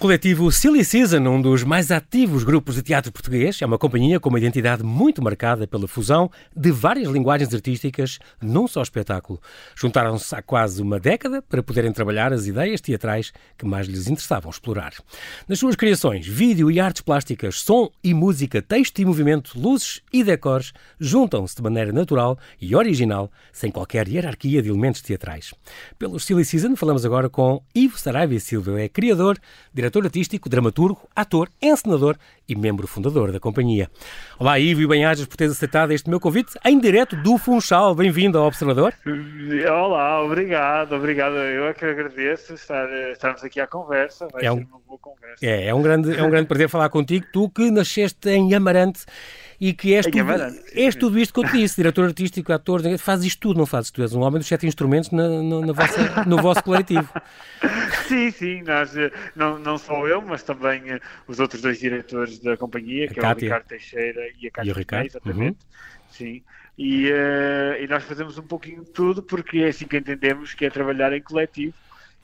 coletivo Silly Season, um dos mais ativos grupos de teatro português, é uma companhia com uma identidade muito marcada pela fusão de várias linguagens artísticas num só espetáculo. Juntaram-se há quase uma década para poderem trabalhar as ideias teatrais que mais lhes interessavam explorar. Nas suas criações, vídeo e artes plásticas, som e música, texto e movimento, luzes e decors juntam-se de maneira natural e original, sem qualquer hierarquia de elementos teatrais. Pelo Silly Season, falamos agora com Ivo Saraiva Silva, é criador, diretor diretor artístico, dramaturgo, ator, encenador e membro fundador da companhia. Olá, Ivo, e bem-ajas por teres aceitado este meu convite em direto do Funchal. Bem-vindo ao Observador. Olá, obrigado, obrigado. Eu é que agradeço estar, estarmos aqui à conversa. Vai é um, uma boa conversa. É, é um grande, é um grande prazer falar contigo. Tu que nasceste em Amarante e que és, tudo, és tudo isto que eu te disse, diretor artístico, ator, fazes isto tudo, não fazes? Tu és um homem dos sete instrumentos na, na, na vossa, no vosso coletivo. Sim, sim, nós, eh, não, não só eu, mas também uh, os outros dois diretores da companhia, que Cátia. é o Ricardo Teixeira e a Cátia Ricardo, exatamente. Uhum. Sim. E, uh, e nós fazemos um pouquinho de tudo porque é assim que entendemos que é trabalhar em coletivo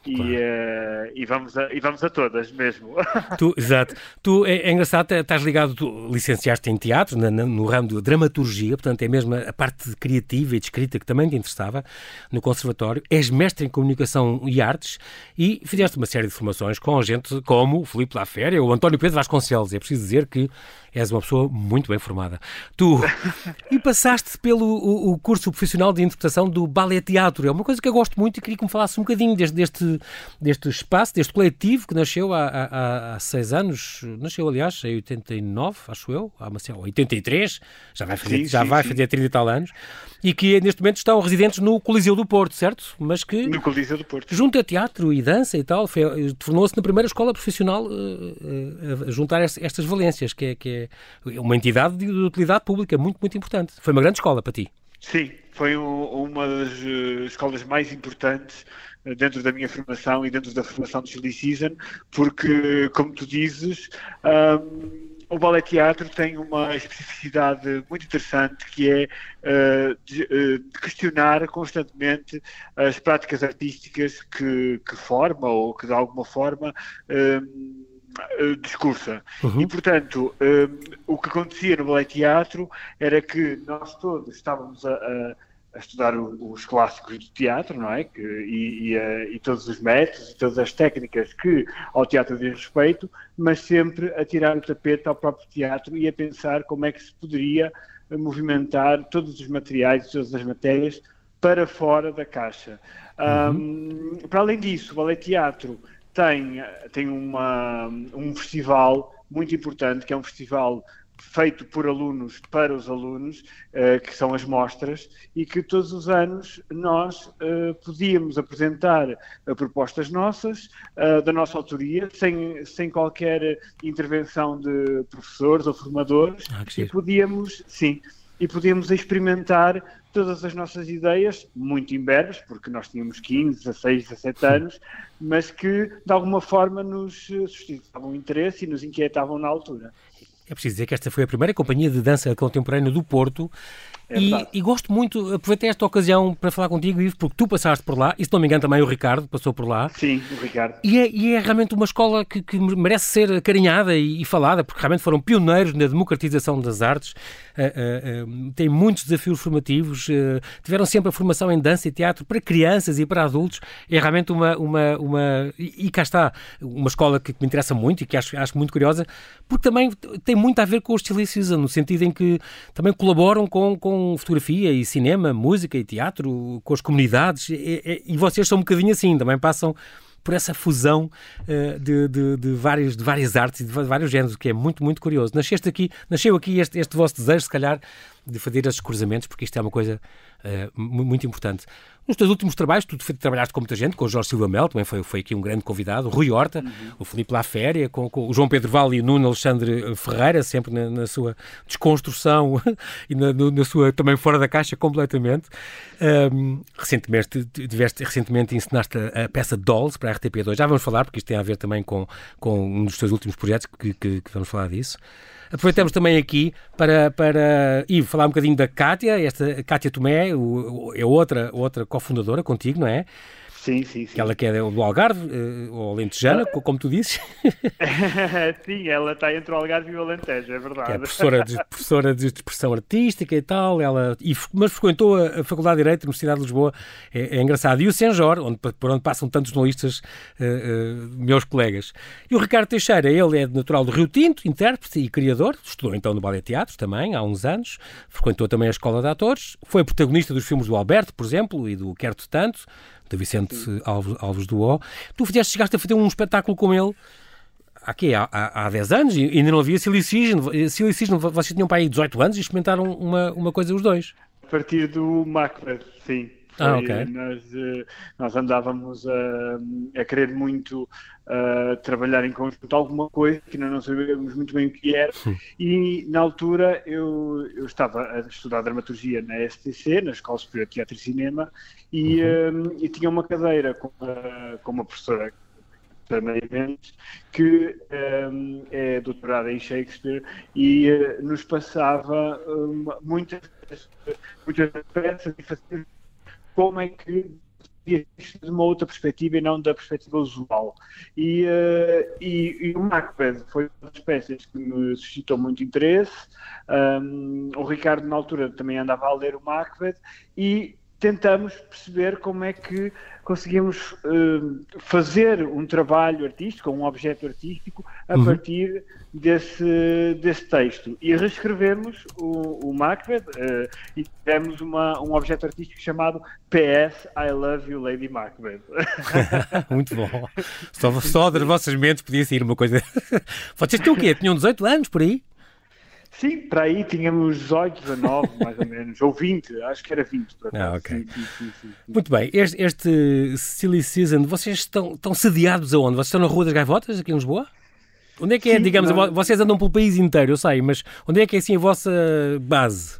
e, claro. uh, e, vamos a, e vamos a todas mesmo. Tu, exato. Tu, é, é engraçado, estás ligado, tu licenciaste em teatro, na, no ramo de dramaturgia, portanto é mesmo a parte criativa e de escrita que também te interessava no conservatório. És mestre em comunicação e artes e fizeste uma série de formações com gente como o Filipe Laféria ou o António Pedro Vasconcelos. É preciso dizer que és uma pessoa muito bem formada. Tu, e passaste pelo o, o curso profissional de interpretação do Ballet Teatro. É uma coisa que eu gosto muito e queria que me falasse um bocadinho deste, deste, deste espaço, deste coletivo que nasceu há, há, há seis anos. Nasceu, aliás, em 89, acho eu, há uma, 83, já vai fazer, sim, já sim, vai sim. fazer 30 e tal anos, e que neste momento estão residentes no Coliseu do Porto, certo? Mas que. No Coliseu do Porto. Junto a teatro e dança e tal, tornou-se na primeira escola profissional uh, uh, a juntar estas valências, que é, que é é uma entidade de utilidade pública muito, muito importante. Foi uma grande escola para ti. Sim, foi uma das eh, escolas mais importantes eh, dentro da minha formação e dentro da formação do Silly Season, porque, como tu dizes, um, o ballet teatro tem uma especificidade muito interessante que é uh, de, uh, de, questionar constantemente as práticas artísticas que, que forma ou que de alguma forma uh, discursa. Uhum. E, portanto, uh, o que acontecia no ballet teatro era que nós todos estávamos a, a, a estudar o, os clássicos do teatro, não é? Que, e, e, uh, e, todos os métodos e todas as técnicas que ao teatro diz respeito, mas sempre a tirar o tapete ao próprio teatro e a pensar como é que se poderia movimentar todos os materiais e todas as matérias para fora da caixa. Uhum. Um, para além disso, o ballet teatro tem, tem uma, um festival muito importante, que é um festival feito por alunos para os alunos, uh, que são as mostras, e que todos os anos nós uh, podíamos apresentar uh, propostas nossas, da nossa autoria, sem, sem qualquer intervenção de professores ou formadores, ah, e podíamos, sim, e podíamos experimentar todas as nossas ideias, muito imberbes, porque nós tínhamos 15, 16, 17 anos, mas que de alguma forma nos suscitavam interesse e nos inquietavam na altura. É preciso dizer que esta foi a primeira companhia de dança contemporânea do Porto é e, e, gosto muito, aproveitei esta ocasião para falar contigo, Ivo, porque tu passaste por lá, e se não me engano também o Ricardo passou por lá. Sim, o Ricardo. E é, e é realmente uma escola que, que, merece ser acarinhada e, e, falada, porque realmente foram pioneiros na democratização das artes, uh, uh, uh, têm muitos desafios formativos, tiveram sempre a formação em dança e teatro para crianças e para adultos, é realmente uma, uma, uma e, cá está, uma escola que, me interessa muito e que acho, acho muito curiosa, porque também tem muito a ver com o estilicismo, no sentido em que também colaboram com, com com fotografia e cinema, música e teatro, com as comunidades, e, e, vocês são um bocadinho assim, também passam por essa fusão uh, de, de, de, várias, de várias artes e de vários géneros, o que é muito, muito curioso. Nasceste aqui, nasceu aqui este, este vosso desejo, se calhar, de fazer esses cruzamentos, porque isto é uma coisa uh, muito importante. Nos teus últimos trabalhos, tu trabalhaste com muita gente, com o Jorge Silva Mel, também foi, foi aqui um grande convidado, o Rui Horta, uhum. o Filipe Laféria, com, com o João Pedro Vale e o Nuno Alexandre Ferreira, sempre na, na sua desconstrução e na, na, sua também fora da caixa completamente. Um, recentemente, tiveste, recentemente ensinaste a, a, peça Dolls para a RTP2, já vamos falar, porque isto tem a ver também com, com um dos teus últimos projetos, que, que, que vamos falar disso. Aproveitamos também aqui para, para ir falar um bocadinho da Cátia, esta Cátia Tomé, o, é outra, outra cofundadora contigo, não é? Sim, sim, sim. Que ela que é do Algarve, uh, ou Alentejana, ah. como tu dizes. sim, ela está entre o Algarve e o Alentejo, é verdade. É professora de, professora de expressão artística e tal, ela, e, mas frequentou a, a Faculdade de Direito da Universidade de Lisboa, é, é engraçado. E o Senjor, onde, por onde passam tantos jornalistas, uh, uh, meus colegas. E o Ricardo Teixeira, ele é natural do Rio Tinto, intérprete e criador, estudou então no Ballet Teatro também, há uns anos, frequentou também a Escola de Atores, foi protagonista dos filmes do Alberto, por exemplo, e do Quero-te Tanto, de Vicente Alves, Alves do O. Tu fizeste, chegaste a fazer um espetáculo com ele há, há, há 10 anos e ainda não havia Season, vocês tinham para aí 18 anos e experimentaram uma, uma coisa os dois. A partir do Macbeth, sim. Ah, ok. Nós, eh, nós andávamos a, a querer muito uh, trabalhar em conjunto alguma coisa que ainda não sabíamos muito bem o que era e na altura eu, eu estava a estudar dramaturgia na STC, na Escola Superior de Teatro e Cinema e, uhum. um, e tinha uma cadeira com, a, com uma professora que um, é doutorada em Shakespeare e uh, nos passava um, muitas, muitas peças e fazia como é que de uma outra perspectiva e não da perspectiva usual. E, uh, e, e, o Macbeth foi uma das peças que me suscitou muito interesse. Um, o Ricardo, na altura, também andava a ler o Macbeth e tentamos perceber como é que conseguimos uh, fazer um trabalho artístico, um objeto artístico, a uhum. partir desse, desse texto. E reescrevemos o, o Macbeth uh, e tivemos uma, um objeto artístico chamado PS I Love You Lady Macbeth. Muito bom. Só, só das vossas mentes podia sair uma coisa. Vocês tinham o quê? Tinham 18 anos por aí? Sim, para aí tínhamos 18, 19, mais ou menos, ou 20, acho que era 20. Ah, ok. Sim, sim, sim, Muito bem, este, este Silly Season, vocês estão, estão sediados aonde? Vocês estão na Rua das Gaivotas, aqui em Lisboa? Onde é que é, digamos, não... vocês andam pelo país inteiro, eu sei, mas onde é que é assim a vossa base?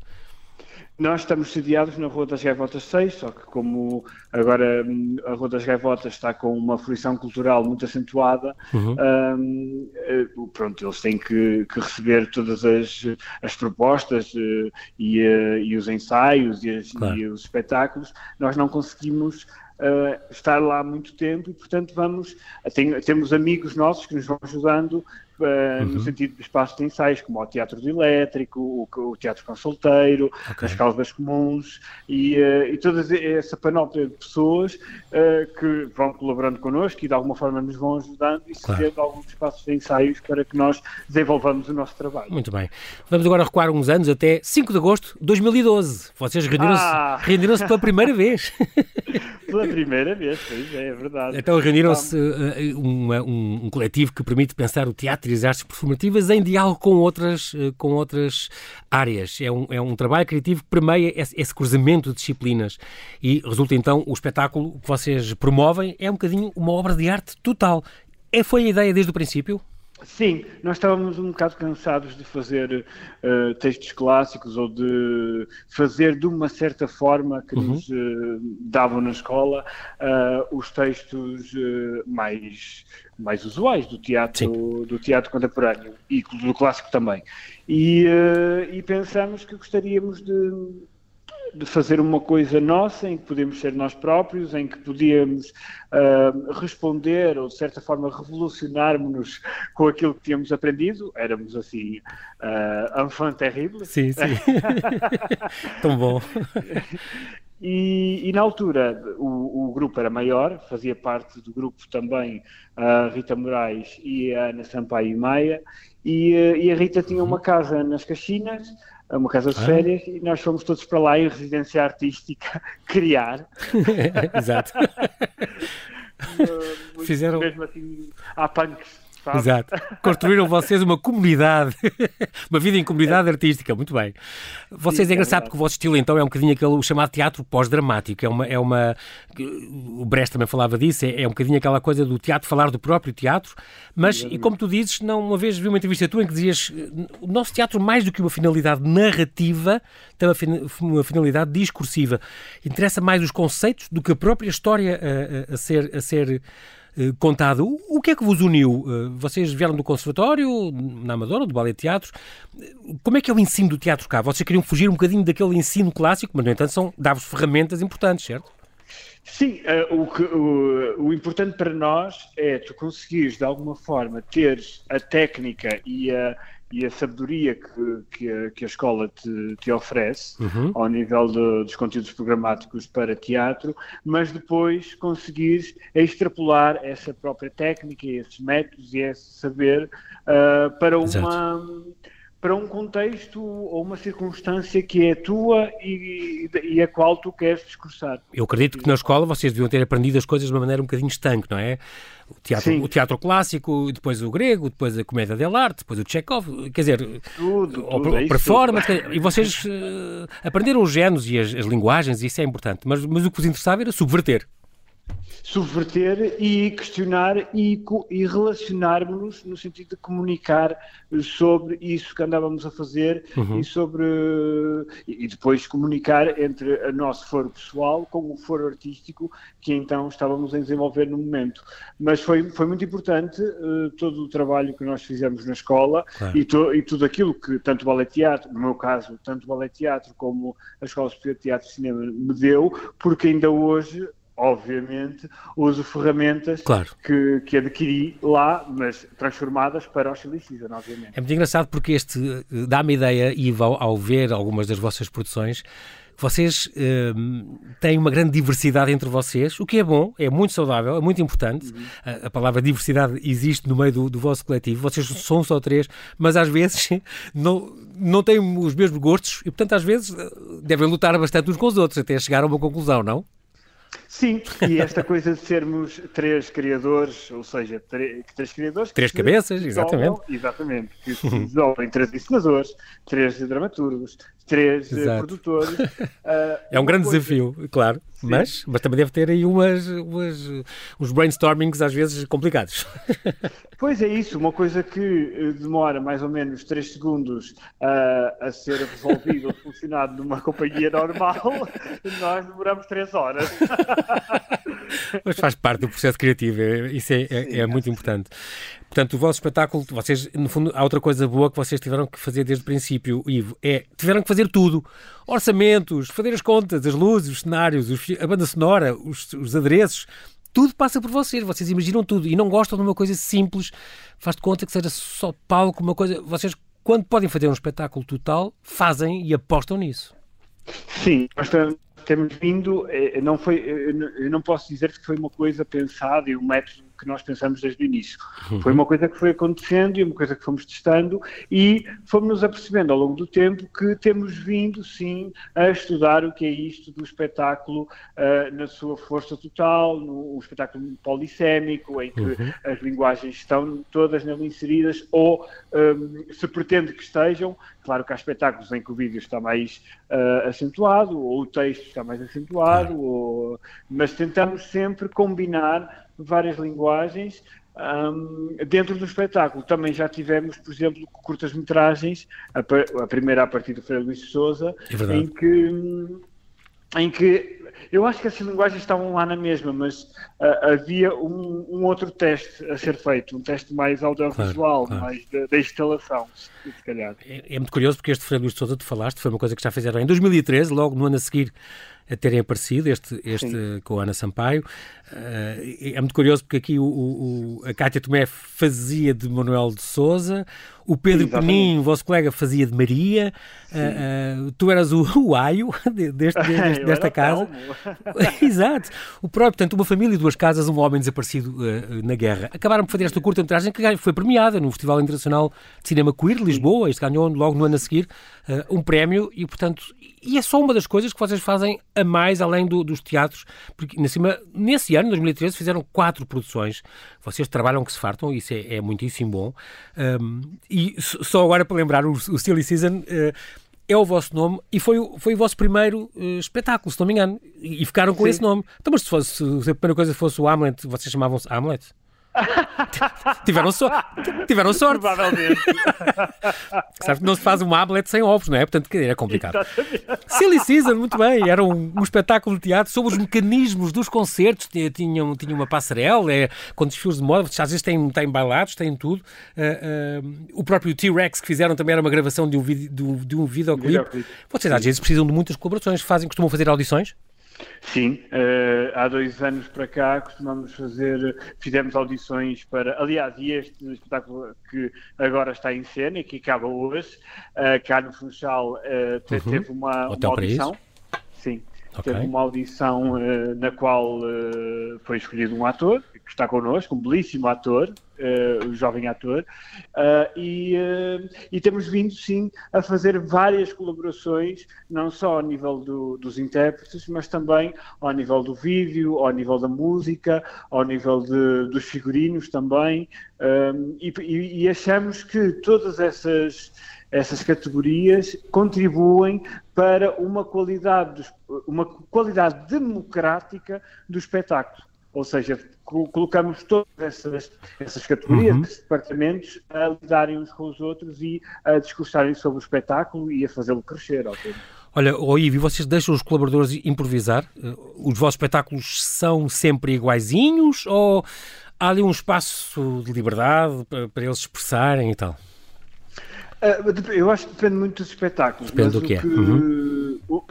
Nós estamos sediados na Rua das Gaivotas 6, só que como agora hum, a Rua das Gaivotas está com uma fruição cultural muito acentuada, uhum. um, eh, pronto, eles têm que, que, receber todas as, as propostas uh, e, uh, e, os ensaios e, as, claro. e, os espetáculos. Nós não conseguimos uh, estar lá muito tempo e, portanto, vamos. Tem, temos amigos nossos que nos vão ajudando uh, uhum. no sentido de espaços de ensaios, como o Teatro do Elétrico, o, o Teatro Consulteiro, okay. as Caldas Comuns e, uh, e toda essa panóplia de pessoas uh, que vão colaborando connosco e de alguma forma nos vão ajudando e cedendo claro. alguns espaços de ensaios para que nós desenvolvamos o nosso trabalho. Muito bem. Vamos agora recuar uns anos até 5 de agosto de 2012. Vocês reuniram-se ah. reuniram pela primeira vez. pela primeira vez, pois é, é verdade. Então reuniram-se um, um, um coletivo que permite pensar o teatro e as artes performativas em diálogo com outras, eh, com outras áreas. É um, é um trabalho criativo que permeia esse, esse cruzamento de disciplinas e resulta então o espetáculo que vocês promovem é um bocadinho uma obra de arte total. É, foi a ideia desde o princípio? Sim, nós estávamos um bocado cansados de fazer uh, textos clássicos ou de fazer de uma certa forma que uhum. nos uh, davam na escola uh, os textos mais, mais usuais do teatro, do teatro contemporâneo e do clássico também. E, e pensamos que gostaríamos de de fazer uma coisa nossa, em que podemos ser nós próprios, em que podíamos uh, responder ou, de certa forma, revolucionarmos-nos com aquilo que tínhamos aprendido. Éramos, assim, uh, enfant terrible. Sim, sim. Tão bom. E, e, na altura o, o, grupo era maior, fazia parte do grupo também a Rita Moraes e a Ana Sampaio Maia, e, eh, e a Rita tinha uma casa nas Caxinas, a uma casa de ah. férias e nós fomos todos para lá em residência artística criar. Exato. Fizeram mesmo assim, há punks Sabe? Exato. Construíram vocês uma comunidade, uma vida em comunidade artística, muito bem. Vocês Sim, é engraçado é porque o vosso estilo então é um bocadinho aquele chamado teatro pós-dramático, é uma, é uma, o Brecht também falava disso, é, é, um bocadinho aquela coisa do teatro, falar do próprio teatro, mas, e como tu dizes, não, uma vez vi uma entrevista tua em que dizias, o nosso teatro mais do que uma finalidade narrativa, tem uma finalidade discursiva. Interessa mais os conceitos do que a própria história a, a, a ser, a ser contado. O que é que vos uniu? Eh, vocês vieram do Conservatório, na Amadora, do Ballet Teatro. Como é que é o ensino do teatro cá? Vocês queriam fugir um bocadinho daquele ensino clássico, mas, no entanto, são, dá-vos ferramentas importantes, certo? Sim, uh, o, que, o, o, importante para nós é tu conseguires de alguma forma teres a técnica e a, e a sabedoria que, que, a, que a escola te, te oferece uhum. ao nível de, dos conteúdos programáticos para teatro, mas depois conseguires extrapolar essa própria técnica, esses métodos e esse saber uh, para uma. Exato para um contexto ou uma circunstância que é tua e, e a qual tu queres discursar. Eu acredito que na escola vocês deviam ter aprendido as coisas de uma maneira um bocadinho estanque, não é? O teatro, o teatro clássico, depois o grego, depois a comédia dell'arte, depois o Chekhov, quer dizer, tudo, tudo, o, é performance, e vocês uh, aprenderam os géneros e as, as, linguagens, e isso é importante, mas, mas o que vos interessava era subverter subverter e questionar e, e relacionarmos-nos no sentido de comunicar sobre isso que andávamos a fazer uhum. e sobre e depois comunicar entre o nosso foro pessoal com o foro artístico que então estávamos a desenvolver no momento. Mas foi, foi muito importante uh, todo o trabalho que nós fizemos na escola claro. e, to, e tudo aquilo que tanto o Ballet Teatro, no meu caso, tanto o Ballet Teatro como a Escola Superior de Teatro e Cinema me deu, porque ainda hoje obviamente, uso ferramentas claro. que, que adquiri lá, mas transformadas para o Chili Season, obviamente. É muito engraçado porque este eh, dá-me ideia, Ivo, ao, ao, ver algumas das vossas produções, vocês uh, têm uma grande diversidade entre vocês, o que é bom, é muito saudável, é muito importante. Uhum. A, a, palavra diversidade existe no meio do, do, vosso coletivo. Vocês são só três, mas às vezes não, não têm os mesmos gostos e, portanto, às vezes eh, devem lutar bastante uns com os outros até chegar a uma conclusão, não? Sim, e esta coisa de sermos três criadores, ou seja, três criadores... Três cabeças, exatamente. Exatamente, que se desenvolvem três ensinadores, três dramaturgos, três uh, produtores. Uh, é um grande coisa... desafio, claro, mas, mas também deve ter aí umas, umas, uns brainstormings às vezes complicados. Pois é isso, uma coisa que eh, demora mais ou menos 3 segundos uh, a ser resolvido ou solucionado numa companhia normal, nós demoramos 3 horas. Mas faz parte do processo criativo, é, isso é, é, é muito importante. Portanto, o vosso espetáculo, vocês, no fundo, há outra coisa boa que vocês tiveram que fazer desde o princípio, Ivo, é tiveram que fazer tudo. Orçamentos, fazer as contas, as luzes, os cenários, os, a banda sonora, os, os adereços, tudo passa por vocês, vocês imaginam tudo e não gostam de uma coisa simples, faz de conta que seja só palco, uma coisa. Vocês, quando podem fazer um espetáculo total, fazem e apostam nisso. Sim, nós temos vindo, eh, não foi, eh, eu não posso dizer que foi uma coisa pensada e um método que nós pensamos desde o início. Uhum. Foi uma coisa que foi acontecendo e uma coisa que fomos testando e fomos nos apercebendo ao longo do tempo que temos vindo, sim, a estudar o que é isto do espetáculo uh, na sua força total, no espetáculo polissémico, em que uhum. as linguagens estão todas nele inseridas ou um, se pretende que estejam. Claro que há espetáculos em que o vídeo está mais uh, acentuado ou o texto está mais acentuado, ou... mas tentamos sempre combinar várias linguagens um, dentro do espetáculo. Também já tivemos, por exemplo, curtas-metragens, a, a, primeira a partir do Freire Luís Souza, é em que em que eu acho que essas linguagens estavam lá na mesma, mas uh, havia um, um, outro teste a ser feito, um teste mais audiovisual, claro, claro. mais da, instalação, se calhar. É, é, muito curioso porque este Freire Luís Souza, tu falaste, foi uma coisa que já fizeram em 2013, logo no ano a seguir a terem aparecido, este, este com a Ana Sampaio. Uh, é muito curioso porque aqui o, o, a Cátia Tomé fazia de Manuel de Souza, o Pedro Sim, Penin, vosso colega, fazia de Maria, uh, uh, tu eras o, o aio deste, deste, desta casa. Exato. O próprio, portanto, uma família e duas casas, um homem desaparecido na guerra. Acabaram por fazer esta curta-metragem que foi premiada no Festival Internacional de Cinema Queer, Lisboa, isto ganhou logo no ano a seguir um prémio e, portanto, e é só uma das coisas que vocês fazem a mais além do, dos teatros, porque cima, nesse ano, 2013, fizeram quatro produções. Vocês trabalham que se fartam, isso é, é muitíssimo bom. Um, e só agora para lembrar, o, o Silly Season. Uh, é o vosso nome e foi, foi o vosso primeiro uh, espetáculo, se não me engano. E, e ficaram com Sim. esse nome. Então, mas se, fosse, se a primeira coisa fosse o Hamlet, vocês chamavam-se Hamlet? tiveram, so tiveram sorte. Provavelmente. Sabe que não se faz um Hamlet sem ovos, não é? Portanto, é complicado. Silly Season, muito bem. Era um, um, espetáculo de teatro sobre os mecanismos dos concertos. Tinham, tinha uma passarela, é, com desfiles de moda. Às vezes têm, têm bailados, têm tudo. Uh, uh, o próprio T-Rex que fizeram também era uma gravação de um, vídeo, de um, de um videoclipe. Vocês às vezes precisam de muitas colaborações. Fazem, costumam fazer audições? Sim, uh, há dois anos para cá costumamos fazer, fizemos audições para, aliás, e este espetáculo que agora está em cena e que acaba hoje, uh, cá no Funchal uh, uhum. teve uma, uma audição. Sim, okay. teve uma audição na qual foi escolhido um ator que está connosco, um belíssimo ator, uh, jovem ator, uh, e, uh, e, temos vindo sim a fazer várias colaborações, não só ao nível do, dos intérpretes, mas também ao nível do vídeo, ao nível da música, ao nível de, dos figurinos também, e, e achamos que todas essas essas categorias contribuem para uma qualidade, uma qualidade democrática do espetáculo. Ou seja, colocamos todas essas, essas categorias, uhum. esses departamentos, a lidarem uns com os outros e a discursarem sobre o espetáculo e a fazê-lo crescer. Olha, oh Ivi, vocês deixam os colaboradores improvisar? Eh, os vossos espetáculos são sempre iguaizinhos ou há ali um espaço de liberdade para, para eles expressarem e tal? Uh, eu acho que depende muito dos espetáculos. Depende do que é. Uhum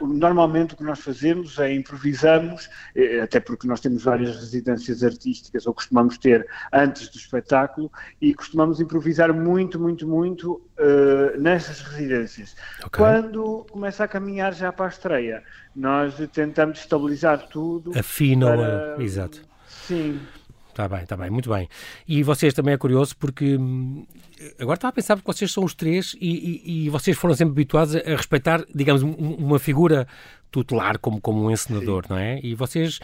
normalmente o que nós fazemos é improvisamos, eh, até porque nós temos várias residências artísticas, ou costumamos ter antes do espetáculo, e costumamos improvisar muito, muito, muito uh, nessas residências. Okay. Quando começa a caminhar já para a estreia, nós tentamos estabilizar tudo. Afinam, para... exato. Sim, Está bem, está bem, muito bem. E vocês também é curioso porque hum, agora estava a pensar porque vocês são os três e, e, e vocês foram sempre habituados a respeitar, digamos, uma figura tutelar como, como um encenador, Sim. não é? E vocês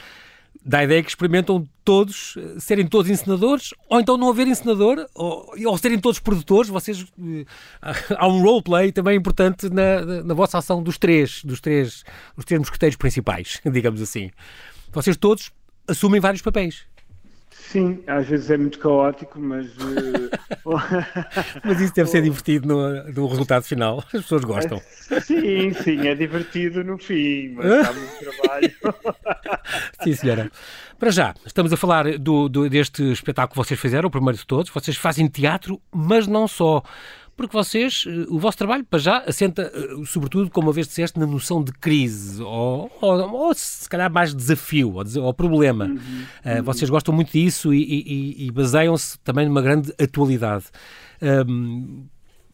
dá a ideia que experimentam todos serem todos encenadores, ou então não haver encenador, ou, ou serem todos produtores. Vocês eh, há um roleplay também importante na, na vossa ação dos três, dos três, os três mosqueteiros principais, digamos assim. Vocês todos assumem vários papéis. Sim, às vezes é muito caótico, mas. Uh... mas isso deve ser divertido no, no, resultado final. As pessoas gostam. Sim, sim, é divertido no fim, mas há muito trabalho. sim, senhora. Para já, estamos a falar do, do, deste espetáculo que vocês fizeram, o primeiro de todos. Vocês fazem teatro, mas não só porque vocês, eh, o vosso trabalho, para já, assenta, eh, sobretudo, como uma vez disseste, na noção de crise, ou, ou, ou se calhar mais desafio, ou, ou problema. Uhum, uh, Vocês gostam muito disso e, e, e baseiam-se também numa grande atualidade. Um,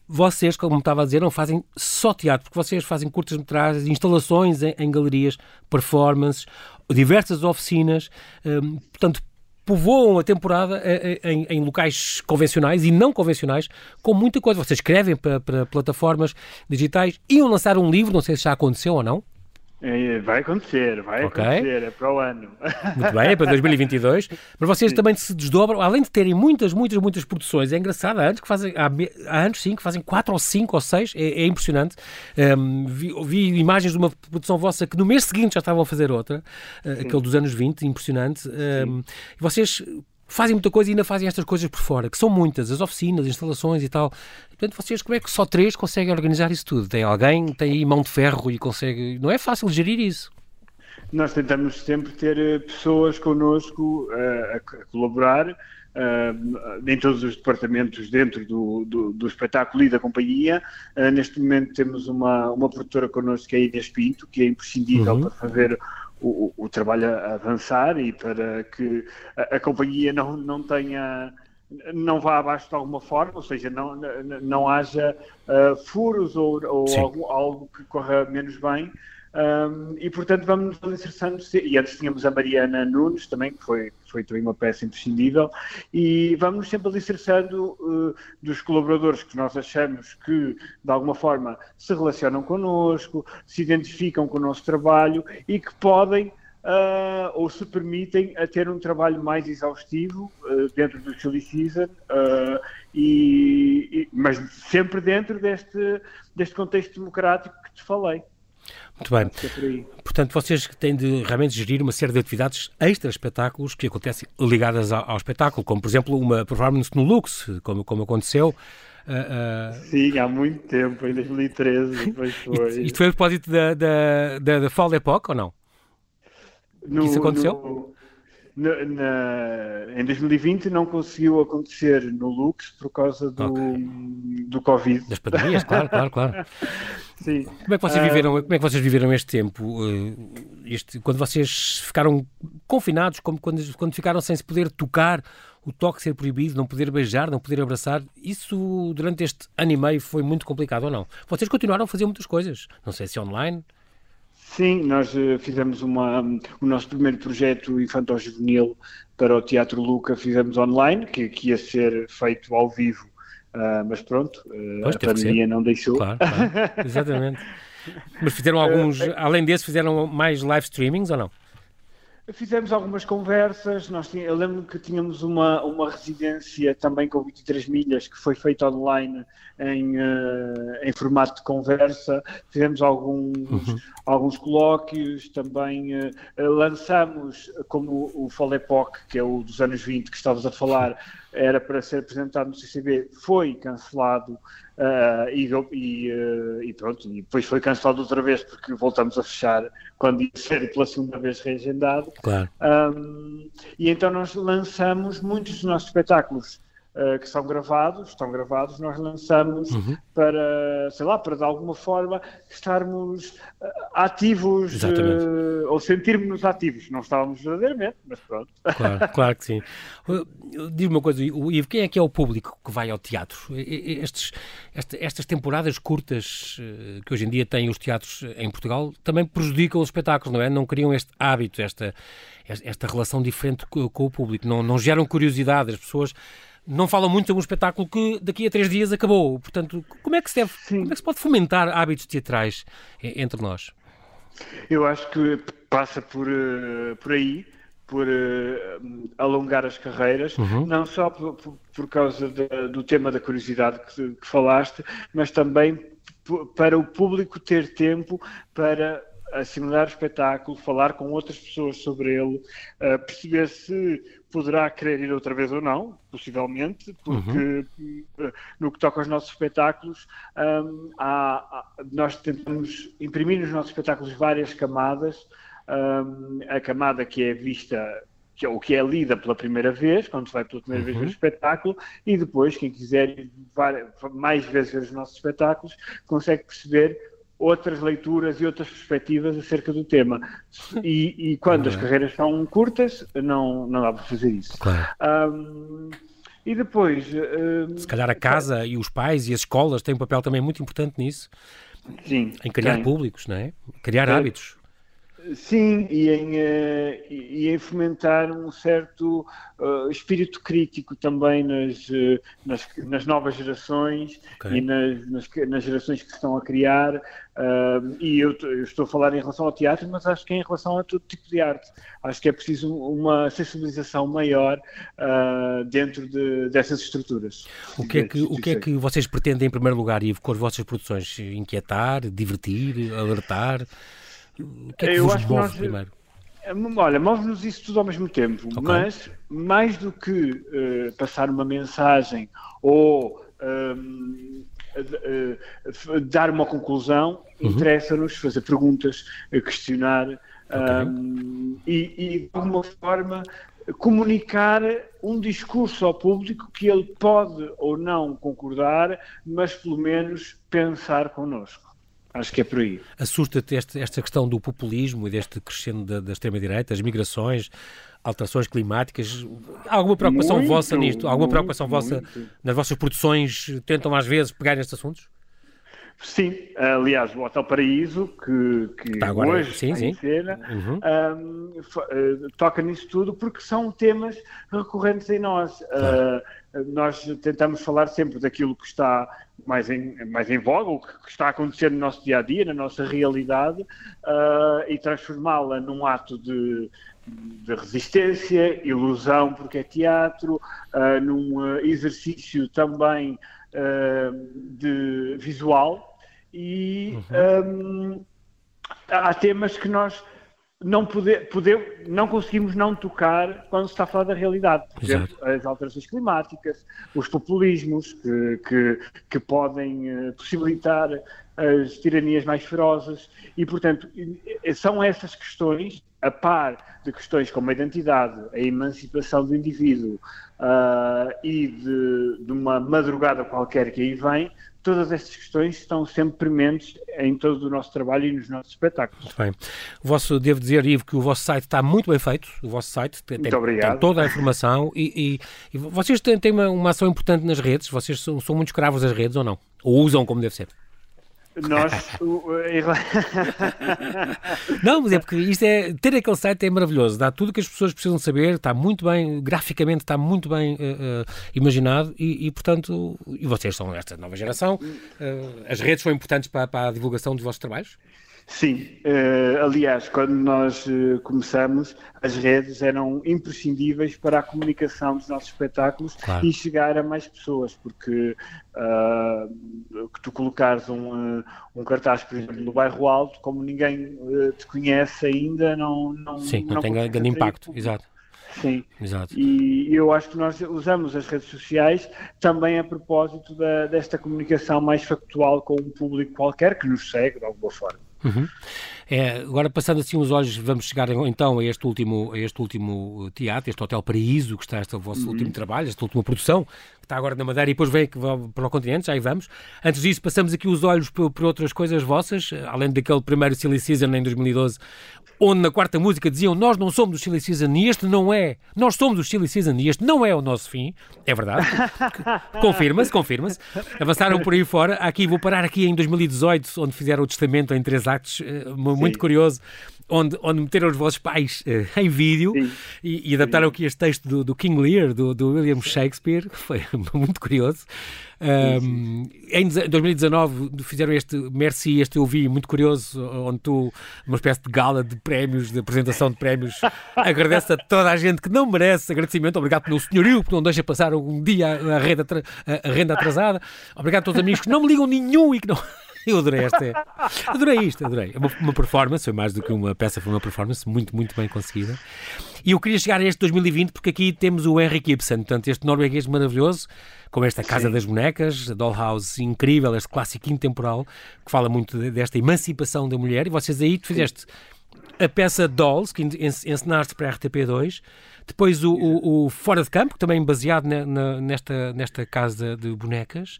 vocês, como estava a dizer, não fazem só teatro, porque vocês fazem curtas-metragens, instalações em, em, galerias, performances, diversas oficinas, um, portanto, povoam a temporada eh, eh, em, em, locais convencionais e não convencionais, com muita coisa. Vocês escrevem para, para plataformas digitais, iam lançar um livro, não sei se já aconteceu ou não. É, vai acontecer, vai okay. acontecer, é para o ano. Muito bem, é para 2022. Mas vocês sim. também se desdobram, além de terem muitas, muitas, muitas produções, é engraçado, há anos que fazem, há, há anos sim, que fazem 4 ou 5 ou 6, é, é, impressionante. Um, vi, vi, imagens de uma produção vossa que no mês seguinte já estavam a fazer outra, uh, aquele dos anos 20, impressionante. Um, vocês fazem muita coisa e ainda fazem estas coisas por fora, que são muitas, as oficinas, instalações e tal. Portanto, vocês, como é que só três conseguem organizar isso tudo? Tem alguém, tem aí mão de ferro e consegue. Não é fácil gerir isso. Nós tentamos sempre ter eh, pessoas connosco uh, a colaborar, uh, em todos os departamentos dentro do, do, do espetáculo e da companhia. Uh, neste momento temos uma, uma produtora connosco que é a Inês Pinto, que é imprescindível uhum. para fazer o, o, trabalho a avançar e para que a, a, companhia não, não tenha não vá abaixo de alguma forma, ou seja, não, não, não haja uh, furos ou, ou algo, algo, que corra menos bem. Um, e portanto vamos nos alicerçando, e antes tínhamos a Mariana Nunes também, que foi, foi também uma peça imprescindível, e vamos sempre alicerçando uh, dos colaboradores que nós achamos que de alguma forma se relacionam connosco, se identificam com o nosso trabalho e que podem Uh, ou se permitem a ter um trabalho mais exaustivo uh, dentro do Chili Season, uh, e, e, mas sempre dentro deste, deste contexto democrático que te falei. Muito bem. Portanto, vocês têm de realmente gerir uma série de atividades extra-espetáculos que acontecem ligadas ao, ao, espetáculo, como, por exemplo, uma performance no Lux, como, como aconteceu. Uh, uh... Sim, há muito tempo, em 2013, depois foi. Isto foi a propósito da, da, da, da Fall Epoch, ou não? No, Isso aconteceu? No na, na, em 2020 não conseguiu acontecer no Lux por causa do, okay. do Covid. Das pandemias, claro, claro, claro. Sim. Como é que vocês viveram, uh, como é que vocês viveram este tempo? Uh, este, quando vocês ficaram confinados, como quando, quando ficaram sem se poder tocar, o toque ser proibido, não poder beijar, não poder abraçar, isso durante este ano e meio foi muito complicado ou não? Vocês continuaram a fazer muitas coisas, não sei se online, Sim, nós uh, fizemos uma, o nosso primeiro projeto infantil-juvenil para o Teatro Luca, fizemos online, que, que ia ser feito ao vivo, uh, mas pronto, uh, pois, a pandemia não deixou. Claro, claro. exatamente. Mas fizeram alguns, além desse, fizeram mais live streamings ou não? Fizemos algumas conversas, nós eu lembro que tínhamos uma, uma residência também com 23 milhas que foi feita online em, uh, em formato de conversa, fizemos alguns, uhum. alguns colóquios, também uh, lançamos, como o Folepoc, que é o dos anos 20 que estavas a falar, era para ser apresentado no CCB, foi cancelado Uh, e, e, uh, e, pronto, e depois foi cancelado outra vez porque voltamos a fechar quando ia ser pela segunda vez reagendado. Claro. Um, e então nós lançamos muitos dos nossos espetáculos uh, que são gravados, estão gravados, nós lançamos uhum. para, sei lá, para de alguma forma estarmos uh, ativos uh, ou sentirmos-nos ativos. Não estávamos verdadeiramente, mas pronto. Claro, claro que sim. Diz-me uma coisa, Ivo, quem é que é o público que vai ao teatro? Estes, estas temporadas curtas que hoje em dia têm os teatros em Portugal também prejudicam os espetáculos, não é? Não criam este hábito, esta, esta relação diferente com, com o público, não, não geram curiosidade, as pessoas não fala muito sobre um espetáculo que daqui a três dias acabou. Portanto, como é que se deve, como é que se pode fomentar hábitos teatrais entre nós? Eu acho que passa por, uh, por aí, por uh, alongar as carreiras, uhum. não só por, por, por causa de, do tema da curiosidade que, que falaste, mas também para o público ter tempo para assimilar o espetáculo, falar com outras pessoas sobre ele, uh, perceber se poderá querer ir outra vez ou não, possivelmente, porque uhum. uh, no que toca aos nossos espetáculos, um, há, há, nós tentamos imprimir nos nossos espetáculos várias camadas. Um, a camada que é vista que é o que é lida pela primeira vez, quando se vai pela primeira uhum. vez ver o espetáculo, e depois, quem quiser ir mais vezes ver os nossos espetáculos, consegue perceber outras leituras e outras perspectivas acerca do tema. E, e quando as é? carreiras são curtas, não, não dá para fazer isso. Claro. Um, e depois. Um, Se calhar a casa e os pais e as escolas têm um papel também muito importante nisso. Sim. Em criar tem. públicos, não é? Criar é. hábitos. Sim, e em, uh, e em fomentar um certo uh, espírito crítico também nas, uh, nas, nas, novas gerações okay. e nas, nas, nas, gerações que se estão a criar. e eu, eu, estou a falar em relação ao teatro, mas acho que é em relação a todo tipo de arte. Acho que é preciso uma sensibilização maior dentro de, dessas estruturas. O que, é que, o que é que vocês pretendem, em primeiro lugar, Ivo, com as vossas produções? Inquietar, divertir, alertar? O que é que eu vos move nós, primeiro? Eh, olha, move-nos isso tudo ao mesmo tempo, okay. mas mais do que uh, passar uma mensagem ou um, uh, uh, dar uma conclusão, uhum. interessa-nos fazer perguntas, questionar okay. um, e, e, de alguma forma, comunicar um discurso ao público que ele pode ou não concordar, mas pelo menos pensar connosco. Acho que é por aí. Assusta-te esta questão do populismo e deste crescendo da, da extrema-direita, as migrações, alterações climáticas? Há alguma preocupação muito, vossa nisto? Há alguma preocupação muito. vossa nas vossas produções? Tentam às vezes pegar nestes assuntos? Sim, aliás, o Hotel Paraíso, que, que tá agora, hoje sim, sim. cena, uhum. um, uh, toca nisso tudo porque são temas recorrentes em nós. Claro. Uh, nós tentamos falar sempre daquilo que está mais em, mais em voga, o que está a acontecer no nosso dia a dia, na nossa realidade, uh, e transformá-la num ato de, de, resistência, ilusão, porque é teatro, num exercício também de visual e uhum. um, há temas que nós não, poder, poder, não conseguimos não tocar quando se está a falar da realidade. Por exemplo, as alterações climáticas, os populismos que, que, que podem uh, possibilitar as tiranias mais ferozes e, portanto, são essas questões a par de questões como a identidade, a emancipação do indivíduo uh, e de, de, uma madrugada qualquer que aí vem, todas estas questões estão sempre prementes em todo o nosso trabalho e nos nossos espetáculos. Muito bem. O vosso, devo dizer, Ivo, que o vosso site está muito bem feito. O vosso site tem, tem toda a informação e, e, e vocês têm, têm uma, uma, ação importante nas redes. Vocês são, são muito escravos das redes ou não? Ou usam como deve ser? Nós. não, mas é porque isto é. Ter aquele site é maravilhoso, dá tudo o que as pessoas precisam saber, está muito bem, graficamente está muito bem uh, imaginado e, e, portanto, e vocês são esta nova geração. Uh, as redes são importantes para, para a divulgação dos vossos trabalhos? Sim, uh, aliás, quando nós uh, começamos, as redes eram imprescindíveis para a comunicação dos nossos espetáculos claro. e chegar a mais pessoas, porque uh, que tu colocares um, um, cartaz, por exemplo, no bairro Alto, como ninguém te conhece ainda, não, não Sim, não, não tem grande impacto, exato. Sim, Exato. e eu acho que nós usamos as redes sociais também a propósito da, desta comunicação mais factual com um público qualquer que nos segue de alguma forma. Uhum. É, agora, passando assim os olhos, vamos chegar então a este último, a este último teatro, este Hotel Paraíso, que está este vosso uhum. último trabalho, esta última produção, que está agora na Madeira e depois vem para o continente, já aí vamos. Antes disso, passamos aqui os olhos por, por outras coisas vossas, além daquele primeiro Silly Season em 2012, onde na quarta música diziam nós não somos o Silly Season e este não é, nós somos o Silly Season e este não é o nosso fim, é verdade, confirma-se, confirma-se. Avançaram por aí fora, aqui vou parar aqui em 2018, onde fizeram o testamento em três actos, eh, muito curioso onde, onde meteram os vossos pais uh, em vídeo e, e, adaptaram aqui este texto do, do King Lear, do, do William Shakespeare, foi muito curioso. Um, em 2019 fizeram este Merci, este eu vi, muito curioso, onde tu, uma espécie de gala de prémios, de apresentação de prémios, agradece a toda a gente que não merece agradecimento. Obrigado pelo senhorio, que não deixa passar um dia a renda, a renda atrasada. Obrigado a todos os amigos que não me ligam nenhum e que não. Eu adorei esta. Adorei isto, adorei. Uma, uma performance, foi mais do que uma peça, foi uma performance muito, muito bem conseguida. E eu queria chegar a este 2020 porque aqui temos o Henrik Ibsen, portanto, este norueguês maravilhoso, com esta Casa Sim. das Bonecas, a Dollhouse incrível, este clássico intemporal, que fala muito desta emancipação da mulher. E vocês aí, tu fizeste a peça Dolls, que encenaste para a RTP2, depois o, o, o, Fora de Campo, também baseado na, na, nesta, nesta casa de bonecas,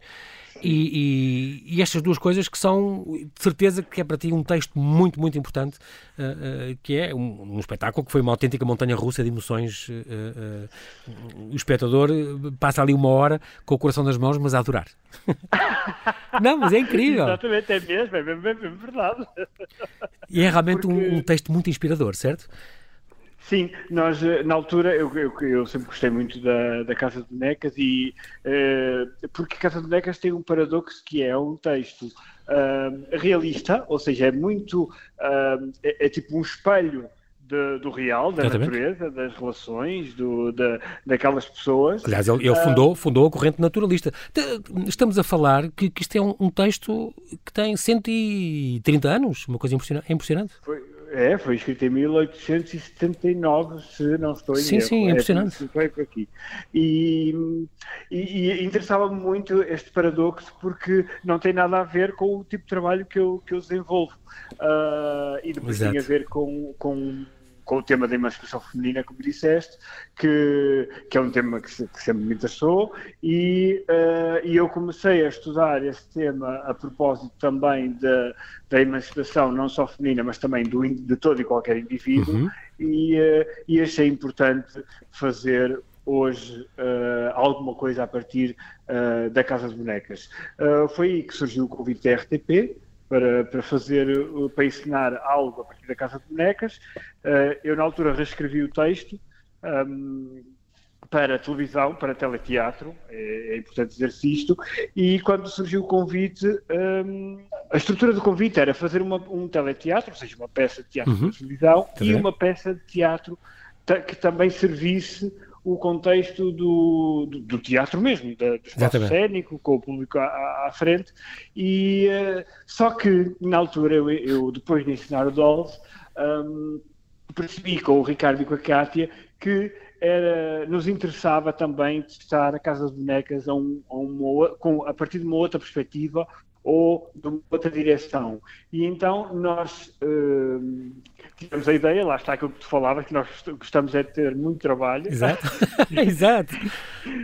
e, e, e, estas duas coisas que são, de certeza, que é para ti um texto muito, muito importante, uh, uh, que é um, um, espetáculo que foi uma autêntica montanha russa de emoções. Uh, o espectador passa ali uma hora com o coração nas mãos, mas a adorar. Não, mas é incrível. Exatamente, é mesmo, é mesmo, é mesmo verdade. E é realmente Porque... um, um texto muito inspirador, certo? Sim, nós eh, na altura eu, eu, eu, sempre gostei muito da, da Casa de Bonecas e uh, porque a Casa de Bonecas tem um paradoxo que é um texto uh, realista, ou seja, é muito uh, é, é, tipo um espelho de, do real, da Exatamente. natureza, das relações, do, da, daquelas pessoas. Aliás, ele, ele fundou, fundou a corrente naturalista. Estamos a falar que, que isto é um, um, texto que tem 130 anos, uma coisa impressionante. É impressionante. Foi, é, foi escrito em 1879, se não estou em sim, erro. Sim, sim, é impressionante. Foi por aqui. E, e, e interessava-me muito este paradoxo porque não tem nada a ver com o tipo de trabalho que eu, que eu desenvolvo. Uh, e depois Exato. tem a ver com, com com o tema da emancipação feminina, como disseste, que, que é um tema que, que sempre me interessou, e, uh, e eu comecei a estudar esse tema a propósito também da, da emancipação, não só feminina, mas também do, de todo e qualquer indivíduo, uhum. e, uh, e achei importante fazer hoje uh, alguma coisa a partir uh, da Casa de Bonecas. Uh, foi aí que surgiu o convite da RTP, para, para fazer, para ensinar algo a partir da Casa de Bonecas. Eh, eu, na altura, reescrevi o texto um, para televisão, para teleteatro, é, é, importante dizer-se isto, e quando surgiu o convite, um, a estrutura do convite era fazer uma, um teleteatro, ou seja, uma peça de teatro uhum. de televisão, tá e uma peça de teatro que também servisse o contexto do, do, do teatro mesmo, da, do espaço Exatamente. cénico, com o público à, à frente. E, uh, só que, na altura, eu, eu, depois de ensinar o Dolls, um, percebi com o Ricardo e com a Kátia que era, nos interessava também testar a Casa de Bonecas a, um, a, uma, com, a partir de uma outra perspectiva ou de uma outra direção. E então nós uh, tivemos a ideia, lá está aquilo que tu falavas, que nós gostamos é de ter muito trabalho. Exato. Exato.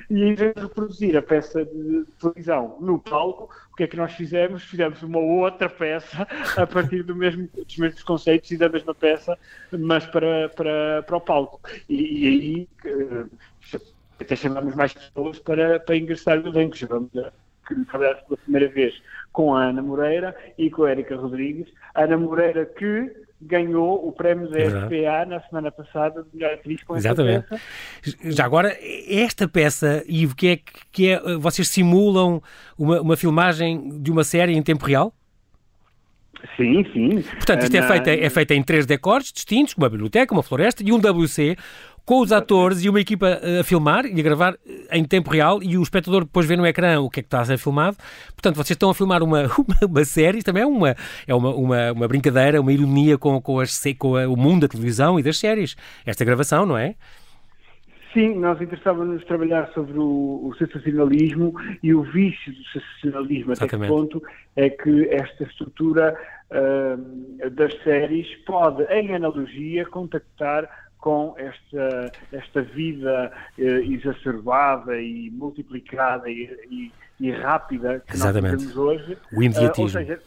E em vez de reproduzir a peça de televisão no palco, o que é que nós fizemos? Fizemos uma outra peça a partir do mesmo, dos mesmos conceitos e da mesma peça, mas para, para, para o palco. E, e aí eh, até chamamos mais pessoas para, para ingressar no elenco. Chamamos a, que trabalhasse pela primeira vez com a Ana Moreira e com a Érica Rodrigues. A Ana Moreira que ganhou o prémio da SPA na semana passada de melhor atriz com Exatamente. peça. Já agora, esta peça, Ivo, que é, que é vocês simulam uma, uma filmagem de uma série em tempo real? Sim, sim. Portanto, isto é, feito, é feito em três decors distintos, uma biblioteca, uma floresta e um WC, com os atores e uma equipa a filmar e a gravar em tempo real e o espectador depois vê no ecrã o que é que está a ser filmado. Portanto, vocês estão a filmar uma, uma, uma série, também é uma, é uma, uma, uma brincadeira, uma ironia com, com, as, com a, o mundo da televisão e das séries. Esta gravação, não é? Sim, nós interessávamos trabalhar sobre o, o sensacionalismo e o vício do sensacionalismo. Até que ponto é que esta estrutura uh, das séries pode, em analogia, contactar com esta, esta vida uh, exacerbada e multiplicada e, e, e rápida que Exatamente. nós temos hoje. O imediatismo. Uh, ou seja,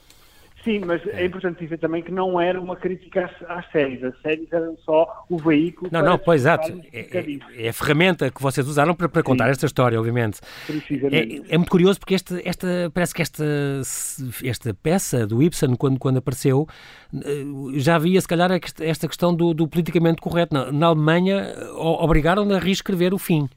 Sim, mas é. é. importante dizer também que não era uma crítica às, às séries. As séries eram só o veículo. Não, não, pois exato. É, é, é, a ferramenta que vocês usaram para, para contar Sim. esta história, obviamente. É, é, muito curioso porque este, esta, parece que esta, esta peça do Ibsen, quando, quando apareceu, eh, já havia, se calhar, esta questão do, do politicamente correto. Na, na Alemanha, obrigaram-na a reescrever o fim.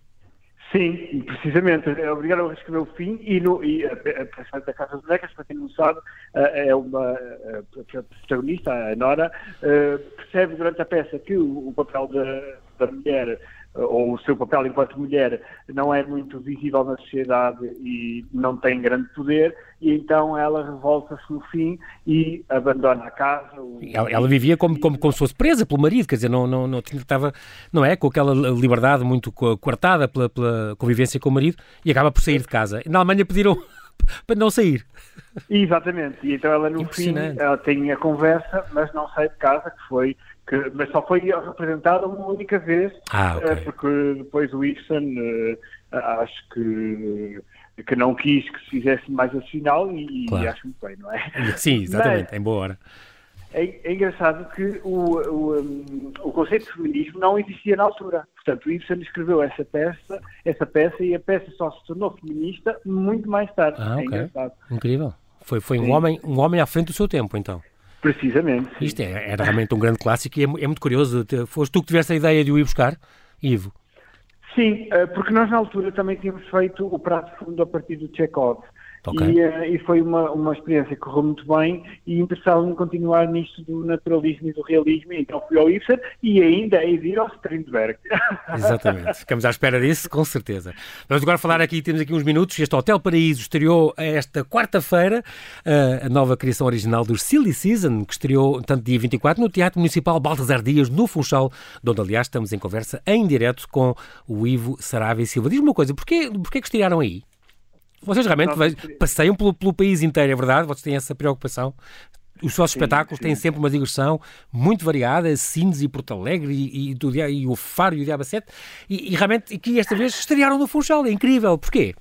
Sim, precisamente. Obrigaram a escrever o fim e, no, e a, a, da Casa das Bonecas, para quem não sabe, eh, é uma a protagonista, a Nora, eh, percebe durante a peça que o, o papel da, da mulher ou o seu papel enquanto mulher não é muito visível na sociedade e não tem grande poder, e então ela revolta-se no fim e abandona a casa. Ela, ela, vivia como, como, como se fosse presa pelo marido, quer dizer, não, não, não, estava, não é? Com aquela liberdade muito coartada pela, pela convivência com o marido e acaba por sair de casa. Na Alemanha pediram para não sair. Exatamente, e então ela no fim ela tem a conversa, mas não sai de casa, que foi que, mas só foi representada uma única vez, ah, okay. porque depois o Ibsen uh, acho que, que não quis que se fizesse mais a final e, claro. e acho muito bem, não é? Sim, exatamente, mas, em boa hora. É, é, engraçado que o, o, um, o conceito de feminismo não existia na altura. Portanto, o Ibsen escreveu essa peça, essa peça e a peça só se tornou feminista muito mais tarde. Ah, é okay. Incrível. Foi, foi um, homem, um homem à frente do seu tempo, então. Precisamente. Sim. Isto é, era realmente um grande clássico e é, é muito curioso. Foste tu que tiveste a ideia de o ir buscar, Ivo? Sim, eh, porque nós na altura também tínhamos feito o prato fundo a partir do Chekhov. Okay. E, uh, e, foi uma, uma experiência que correu muito bem e interessava-me continuar nisto do naturalismo e do realismo, então fui ao Ibsen e ainda hei de ir ao Strindberg. Exatamente, ficamos à espera disso, com certeza. Vamos agora falar aqui, temos aqui uns minutos, este Hotel Paraíso estreou esta quarta-feira uh, a nova criação original do Silly Season, que estreou tanto dia 24 no Teatro Municipal Baltasar Dias, no Funchal, de onde aliás estamos em conversa em direto com o Ivo Sarave Silva. Diz-me uma coisa, porquê, porquê que estrearam aí? Vocês realmente passeiam pelo, pelo, país inteiro, é verdade? Vocês têm essa preocupação? Os vossos sim, espetáculos sim. têm sempre uma digressão muito variada, Sines e Porto Alegre e, e, e o Faro e o Diaba 7, e, e realmente que esta vez estrearam no Funchal, é incrível. Porquê?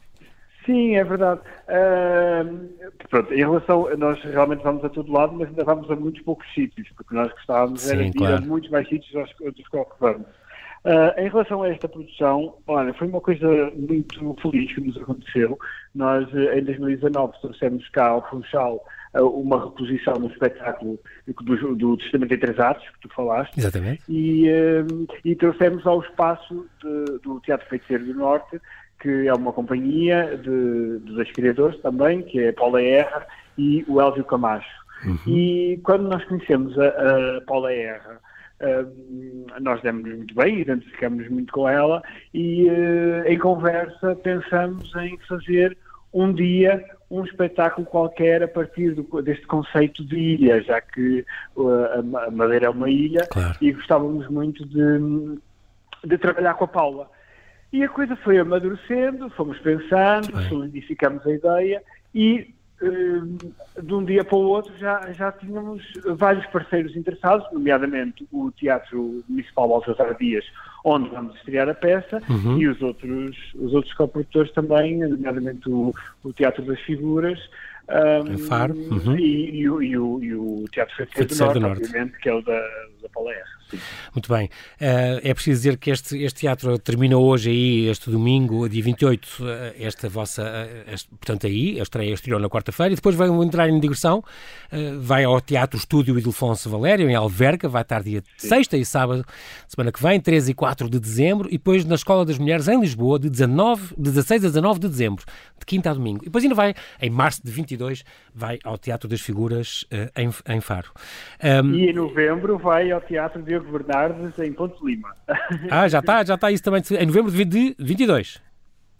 Sim, é verdade. Uh, pronto, em relação, nós realmente vamos a todo lado, mas ainda vamos a muitos poucos sítios, porque nós gostávamos Sim, de claro. ir a muitos mais sítios dos, dos que vamos. Uh, em relação a esta produção, olha, foi uma coisa muito feliz que nos aconteceu. Nós, eh, em 2019, trouxemos cá ao Funchal uh, uma reposição do espetáculo do, do Testamento em Três Atos, que tu falaste. Exatamente. E, uh, e trouxemos ao espaço de, do Teatro Feiticeiro do Norte, que é uma companhia de, de dois criadores também, que é a Paula Erra e o Elvio Camacho. Uhum. E quando nós conhecemos a, a Paula Erra, nós demos muito bem, identificamos muito com ela e uh, em conversa pensamos em fazer um dia um espetáculo qualquer a partir do, deste conceito de ilha, já que uh, a Madeira é uma ilha claro. e gostávamos muito de, de trabalhar com a Paula. E a coisa foi amadurecendo, fomos pensando, solidificamos a ideia e de um dia para o outro já, já tínhamos vários parceiros interessados, nomeadamente o Teatro Municipal Baltasar Dias, onde vamos estrear a peça, uhum. e os outros, os outros coprodutores também, nomeadamente o, o Teatro das Figuras, um, Faro. Uhum. E, e, e, o, e, o, Teatro Feiticeiro do, do Norte, obviamente, que é o da, da R. Muito bem. Uh, é preciso dizer que este, este teatro termina hoje aí, este domingo, dia 28, uh, eh, esta vossa, uh, este, portanto aí, a estreia exterior na quarta-feira, e depois vai entrar em digressão, vai ao Teatro Estúdio Idilfonso Valério, em Alverca, vai estar dia Sim. sexta e sábado, semana que vem, 13 e 4 de dezembro, e depois na Escola das Mulheres em Lisboa, de, 19, de 16 a 19 de dezembro, de quinta a domingo. E depois ainda vai, em março de 22, vai ao Teatro das Figuras, em, em Faro. Um, e em novembro vai ao Teatro Diogo Bernardes em Ponte Lima. Ah, já está, já está isso também, em novembro de 22.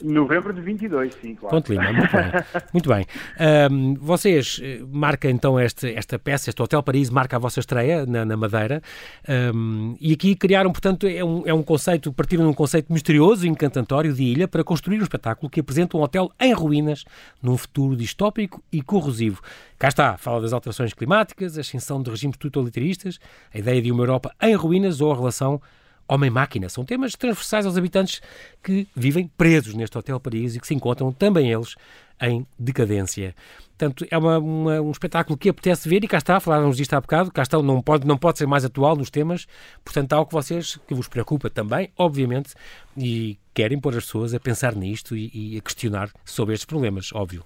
Novembro de 22, sim, claro. Ponte Lima, muito bem. Muito bem. Um, vocês eh, marcam então este, esta peça, este Hotel Paris, marca a vossa estreia na, na Madeira. Um, e aqui criaram, portanto, é um, é um conceito, partiram de um conceito misterioso e encantatório de ilha para construir um espetáculo que apresenta um hotel em ruínas, num futuro distópico e corrosivo. Cá está, fala das alterações climáticas, a ascensão de regimes totalitaristas, a ideia de uma Europa em ruínas ou a relação homem-máquina. São temas transversais aos habitantes que vivem presos neste Hotel Paris e que se encontram também eles em decadência. Portanto, é uma, uma, um espetáculo que apetece ver e cá está, falávamos disto há bocado, cá está, não pode, não pode ser mais atual nos temas, portanto, há algo que vocês, que vos preocupa também, obviamente, e querem pôr as pessoas a pensar nisto e, e a questionar sobre estes problemas, óbvio.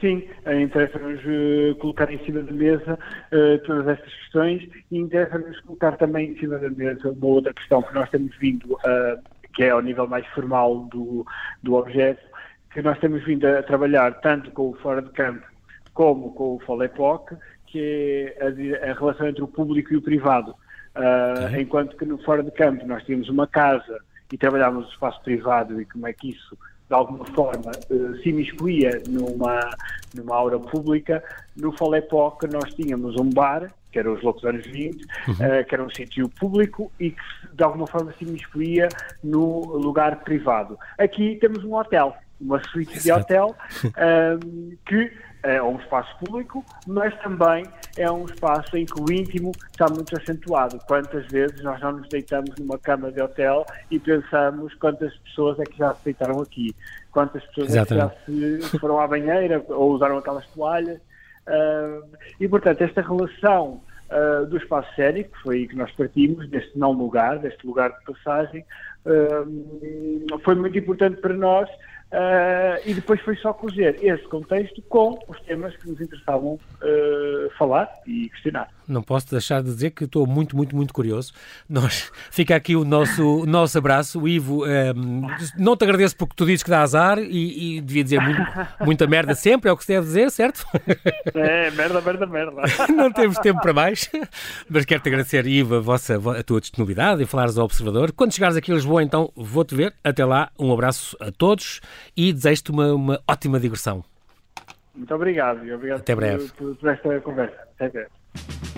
Sim, interessa-nos uh, colocar em cima da mesa uh, todas estas questões e interessa-nos colocar também em cima da mesa uma outra questão que nós temos vindo, uh, que é ao nível mais formal do, do objeto, que nós temos vindo a trabalhar tanto com o fora de campo como com o Folepoc, que é a, a, relação entre o público e o privado. Okay. Enquanto que no fora de campo nós tínhamos uma casa e trabalhávamos o espaço privado e como é que isso de alguma forma uh, se imiscuía numa, numa aura pública, no Folepoc nós tínhamos um bar, que era os Loucos Anos 20, uhum. uh, que era um sítio público e que de alguma forma se imiscuía no lugar privado. Aqui temos um hotel, uma suíte Exato. de hotel, um, que é um espaço público, mas também é um espaço em que o íntimo está muito acentuado. Quantas vezes nós não nos deitamos numa cama de hotel e pensamos quantas pessoas é que já se deitaram aqui, quantas pessoas Exatamente. é que já se foram à banheira ou usaram aquelas toalhas. Uh, e, portanto, esta relação uh, do espaço cénico, foi aí que nós partimos, deste não lugar, deste lugar de passagem, uh, foi muito importante para nós Uh, e depois foi só cozer esse contexto com os temas que nos interessavam uh, falar e questionar. Não posso deixar de dizer que estou muito, muito, muito curioso. Nós, fica aqui o nosso, o nosso abraço. O Ivo, um, ehm, não te agradeço porque tu dizes que dá azar e, e devia dizer muito, muita merda sempre, é o que se deve dizer, certo? É, merda, merda, merda. Não temos tempo para mais, mas quero-te agradecer, Ivo, a, vossa, a tua disponibilidade e falares ao Observador. Quando chegares aqui a Lisboa, então, vou-te ver. Até lá, um abraço a todos e desejo-te uma, uma ótima digressão. Muito obrigado e obrigado Até breve. Por, por esta conversa. Até breve.